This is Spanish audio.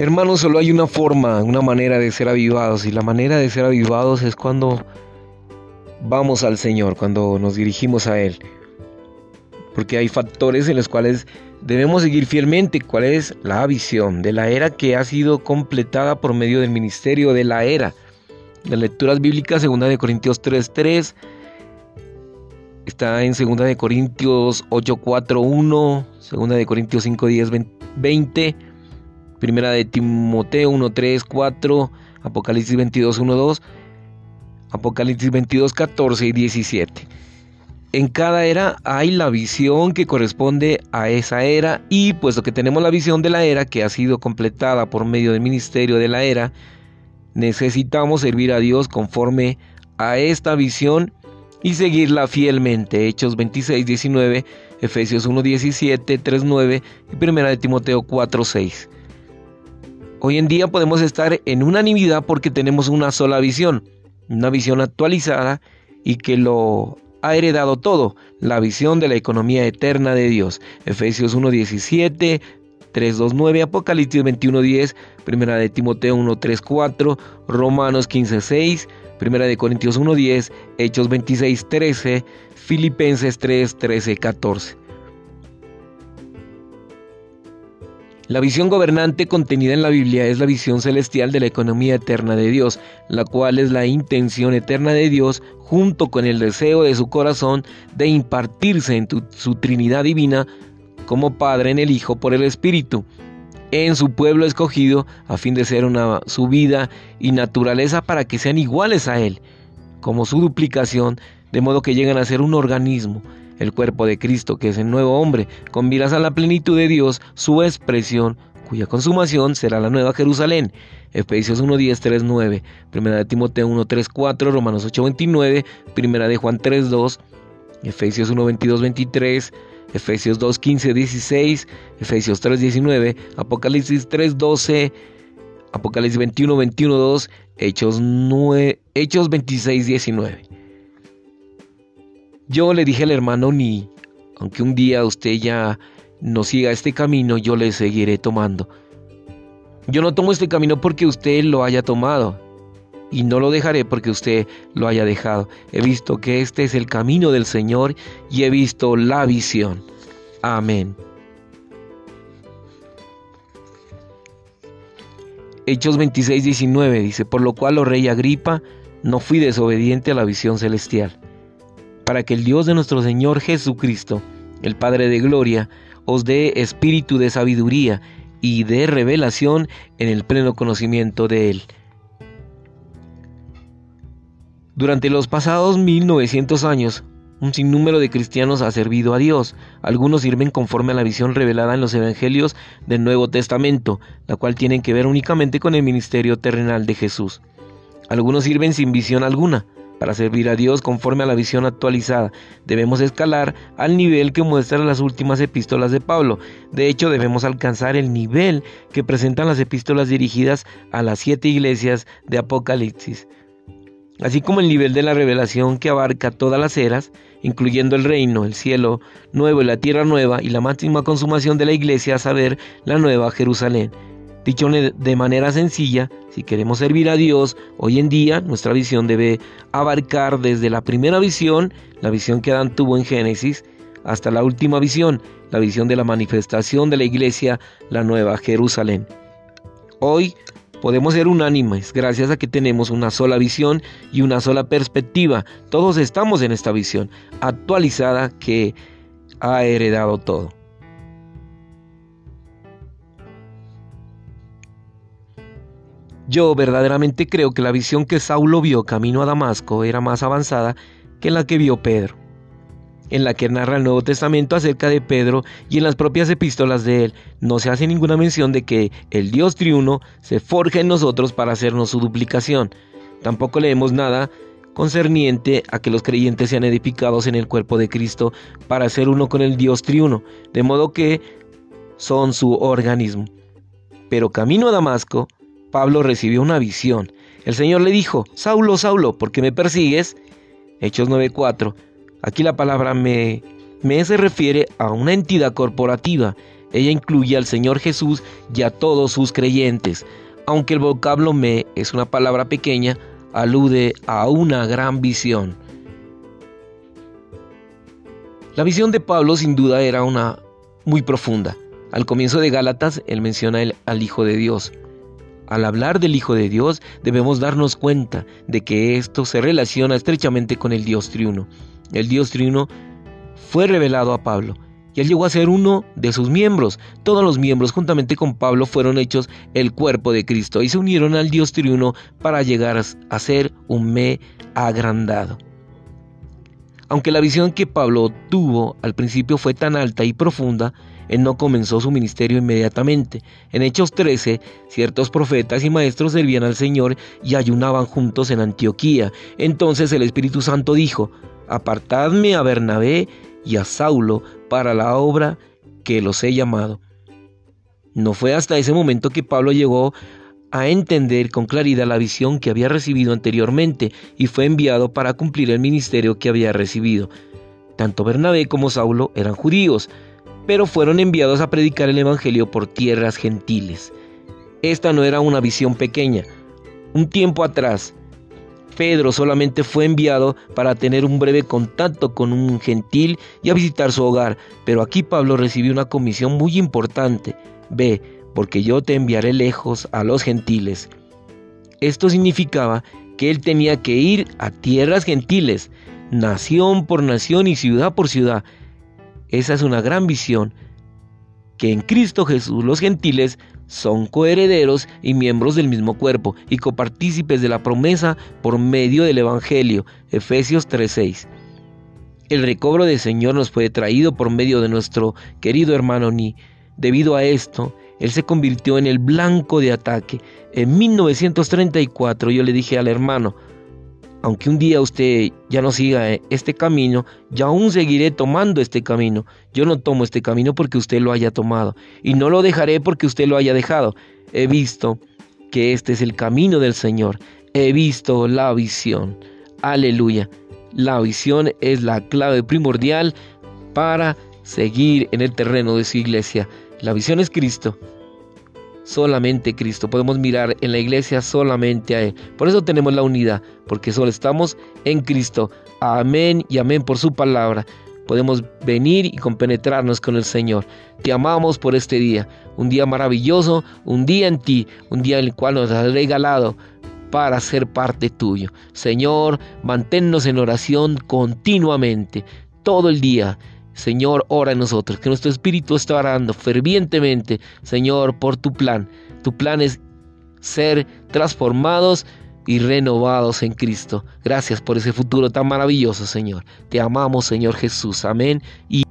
Hermanos, solo hay una forma, una manera de ser avivados y la manera de ser avivados es cuando vamos al Señor, cuando nos dirigimos a Él. Porque hay factores en los cuales debemos seguir fielmente. ¿Cuál es la visión de la era que ha sido completada por medio del ministerio de la era? Las lecturas bíblicas, 2 de Corintios 3.3, está en 2 de Corintios 8.4.1, 2 de Corintios 5.10, 20, Primera de Timoteo 1.3, 4, Apocalipsis 22, 1, 2, Apocalipsis 22, 14 y 17. En cada era hay la visión que corresponde a esa era y puesto que tenemos la visión de la era que ha sido completada por medio del ministerio de la era, necesitamos servir a Dios conforme a esta visión y seguirla fielmente. Hechos 26, 19, Efesios 1, 17, 3, 9 y 1 de Timoteo 4, 6. Hoy en día podemos estar en unanimidad porque tenemos una sola visión, una visión actualizada y que lo ha heredado todo, la visión de la economía eterna de Dios. Efesios 1.17, 3.2.9, Apocalipsis 21.10, Primera de Timoteo 1.3.4, Romanos 15.6, Primera de Corintios 1.10, Hechos 26.13, Filipenses 3.13, La visión gobernante contenida en la Biblia es la visión celestial de la economía eterna de Dios, la cual es la intención eterna de Dios junto con el deseo de su corazón de impartirse en su Trinidad divina como Padre en el Hijo por el Espíritu, en su pueblo escogido a fin de ser una, su vida y naturaleza para que sean iguales a Él, como su duplicación, de modo que llegan a ser un organismo el cuerpo de Cristo, que es el nuevo hombre, con miras a la plenitud de Dios, su expresión, cuya consumación será la nueva Jerusalén. Efesios 1, 10, 3, 9, Primera de Timoteo 1, 3, 4, Romanos 8, 29, Primera de Juan 3, 2, Efesios 1, 22, 23, Efesios 2, 15, 16, Efesios 3, 19, Apocalipsis 3, 12, Apocalipsis 21, 21, 2, Hechos, 9, Hechos 26, 19. Yo le dije al hermano Ni, aunque un día usted ya no siga este camino, yo le seguiré tomando. Yo no tomo este camino porque usted lo haya tomado y no lo dejaré porque usted lo haya dejado. He visto que este es el camino del Señor y he visto la visión. Amén. Hechos 26, 19 dice, por lo cual, oh rey Agripa, no fui desobediente a la visión celestial para que el Dios de nuestro Señor Jesucristo, el Padre de Gloria, os dé espíritu de sabiduría y de revelación en el pleno conocimiento de Él. Durante los pasados 1900 años, un sinnúmero de cristianos ha servido a Dios. Algunos sirven conforme a la visión revelada en los evangelios del Nuevo Testamento, la cual tienen que ver únicamente con el ministerio terrenal de Jesús. Algunos sirven sin visión alguna, para servir a Dios conforme a la visión actualizada, debemos escalar al nivel que muestran las últimas epístolas de Pablo. De hecho, debemos alcanzar el nivel que presentan las epístolas dirigidas a las siete iglesias de Apocalipsis. Así como el nivel de la revelación que abarca todas las eras, incluyendo el reino, el cielo nuevo y la tierra nueva, y la máxima consumación de la iglesia, a saber, la nueva Jerusalén. Dicho de manera sencilla, si queremos servir a Dios, hoy en día nuestra visión debe abarcar desde la primera visión, la visión que Adán tuvo en Génesis, hasta la última visión, la visión de la manifestación de la iglesia, la nueva Jerusalén. Hoy podemos ser unánimes gracias a que tenemos una sola visión y una sola perspectiva. Todos estamos en esta visión actualizada que ha heredado todo. Yo verdaderamente creo que la visión que Saulo vio camino a Damasco era más avanzada que la que vio Pedro, en la que narra el Nuevo Testamento acerca de Pedro y en las propias epístolas de él no se hace ninguna mención de que el Dios triuno se forja en nosotros para hacernos su duplicación. Tampoco leemos nada concerniente a que los creyentes sean edificados en el cuerpo de Cristo para ser uno con el Dios triuno, de modo que son su organismo. Pero camino a Damasco, Pablo recibió una visión. El Señor le dijo, Saulo, Saulo, ¿por qué me persigues? Hechos 9:4. Aquí la palabra me, me se refiere a una entidad corporativa. Ella incluye al Señor Jesús y a todos sus creyentes. Aunque el vocablo me es una palabra pequeña, alude a una gran visión. La visión de Pablo sin duda era una muy profunda. Al comienzo de Gálatas, él menciona al Hijo de Dios. Al hablar del Hijo de Dios, debemos darnos cuenta de que esto se relaciona estrechamente con el Dios triuno. El Dios triuno fue revelado a Pablo y él llegó a ser uno de sus miembros. Todos los miembros, juntamente con Pablo, fueron hechos el cuerpo de Cristo y se unieron al Dios triuno para llegar a ser un me agrandado. Aunque la visión que Pablo tuvo al principio fue tan alta y profunda, él no comenzó su ministerio inmediatamente. En Hechos 13, ciertos profetas y maestros servían al Señor y ayunaban juntos en Antioquía. Entonces el Espíritu Santo dijo, apartadme a Bernabé y a Saulo para la obra que los he llamado. No fue hasta ese momento que Pablo llegó a entender con claridad la visión que había recibido anteriormente y fue enviado para cumplir el ministerio que había recibido. Tanto Bernabé como Saulo eran judíos, pero fueron enviados a predicar el Evangelio por tierras gentiles. Esta no era una visión pequeña. Un tiempo atrás, Pedro solamente fue enviado para tener un breve contacto con un gentil y a visitar su hogar, pero aquí Pablo recibió una comisión muy importante. Ve, porque yo te enviaré lejos a los gentiles. Esto significaba que él tenía que ir a tierras gentiles, nación por nación y ciudad por ciudad. Esa es una gran visión, que en Cristo Jesús los gentiles son coherederos y miembros del mismo cuerpo y copartícipes de la promesa por medio del Evangelio. Efesios 3:6. El recobro del Señor nos fue traído por medio de nuestro querido hermano Ni. Debido a esto, él se convirtió en el blanco de ataque. En 1934 yo le dije al hermano, aunque un día usted ya no siga eh, este camino, yo aún seguiré tomando este camino. Yo no tomo este camino porque usted lo haya tomado y no lo dejaré porque usted lo haya dejado. He visto que este es el camino del Señor. He visto la visión. Aleluya. La visión es la clave primordial para seguir en el terreno de su iglesia. La visión es Cristo solamente Cristo. Podemos mirar en la iglesia solamente a Él. Por eso tenemos la unidad, porque solo estamos en Cristo. Amén y amén por su palabra. Podemos venir y compenetrarnos con el Señor. Te amamos por este día, un día maravilloso, un día en ti, un día en el cual nos has regalado para ser parte tuyo. Señor, manténnos en oración continuamente, todo el día Señor, ora en nosotros, que nuestro espíritu está orando fervientemente, Señor, por tu plan. Tu plan es ser transformados y renovados en Cristo. Gracias por ese futuro tan maravilloso, Señor. Te amamos, Señor Jesús. Amén. Y